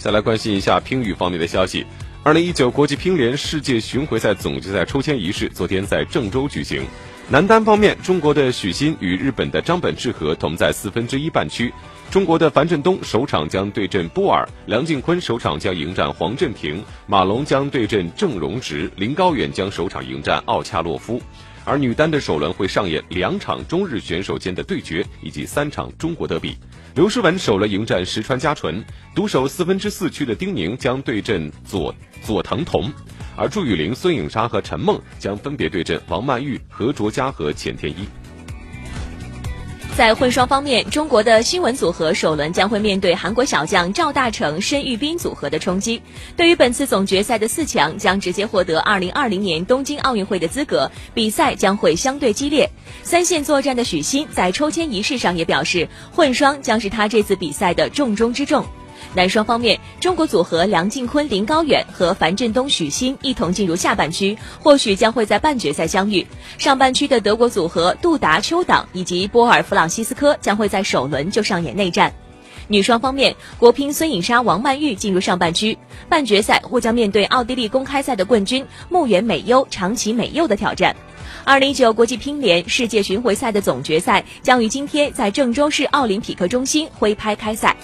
再来关心一下乒羽方面的消息。二零一九国际乒联世界巡回赛总决赛抽签仪式昨天在郑州举行。男单方面，中国的许昕与日本的张本智和同在四分之一半区。中国的樊振东首场将对阵波尔，梁靖昆首场将迎战黄镇平，马龙将对阵郑荣植，林高远将首场迎战奥恰洛夫。而女单的首轮会上演两场中日选手间的对决，以及三场中国德比。刘诗雯首轮迎战石川佳纯，独守四分之四区的丁宁将对阵佐佐藤瞳，而朱雨玲、孙颖莎和陈梦将分别对阵王曼玉、何卓佳和钱天一。在混双方面，中国的新闻组合首轮将会面对韩国小将赵大成、申裕斌组合的冲击。对于本次总决赛的四强将直接获得2020年东京奥运会的资格，比赛将会相对激烈。三线作战的许昕在抽签仪式上也表示，混双将是他这次比赛的重中之重。男双方面，中国组合梁靖昆、林高远和樊振东、许昕一同进入下半区，或许将会在半决赛相遇。上半区的德国组合杜达、邱党以及波尔、弗朗西斯科将会在首轮就上演内战。女双方面，国乒孙颖莎、王曼玉进入上半区，半决赛或将面对奥地利公开赛的冠军木原美优、长崎美柚的挑战。二零一九国际乒联世界巡回赛的总决赛将于今天在郑州市奥林匹克中心挥拍开赛。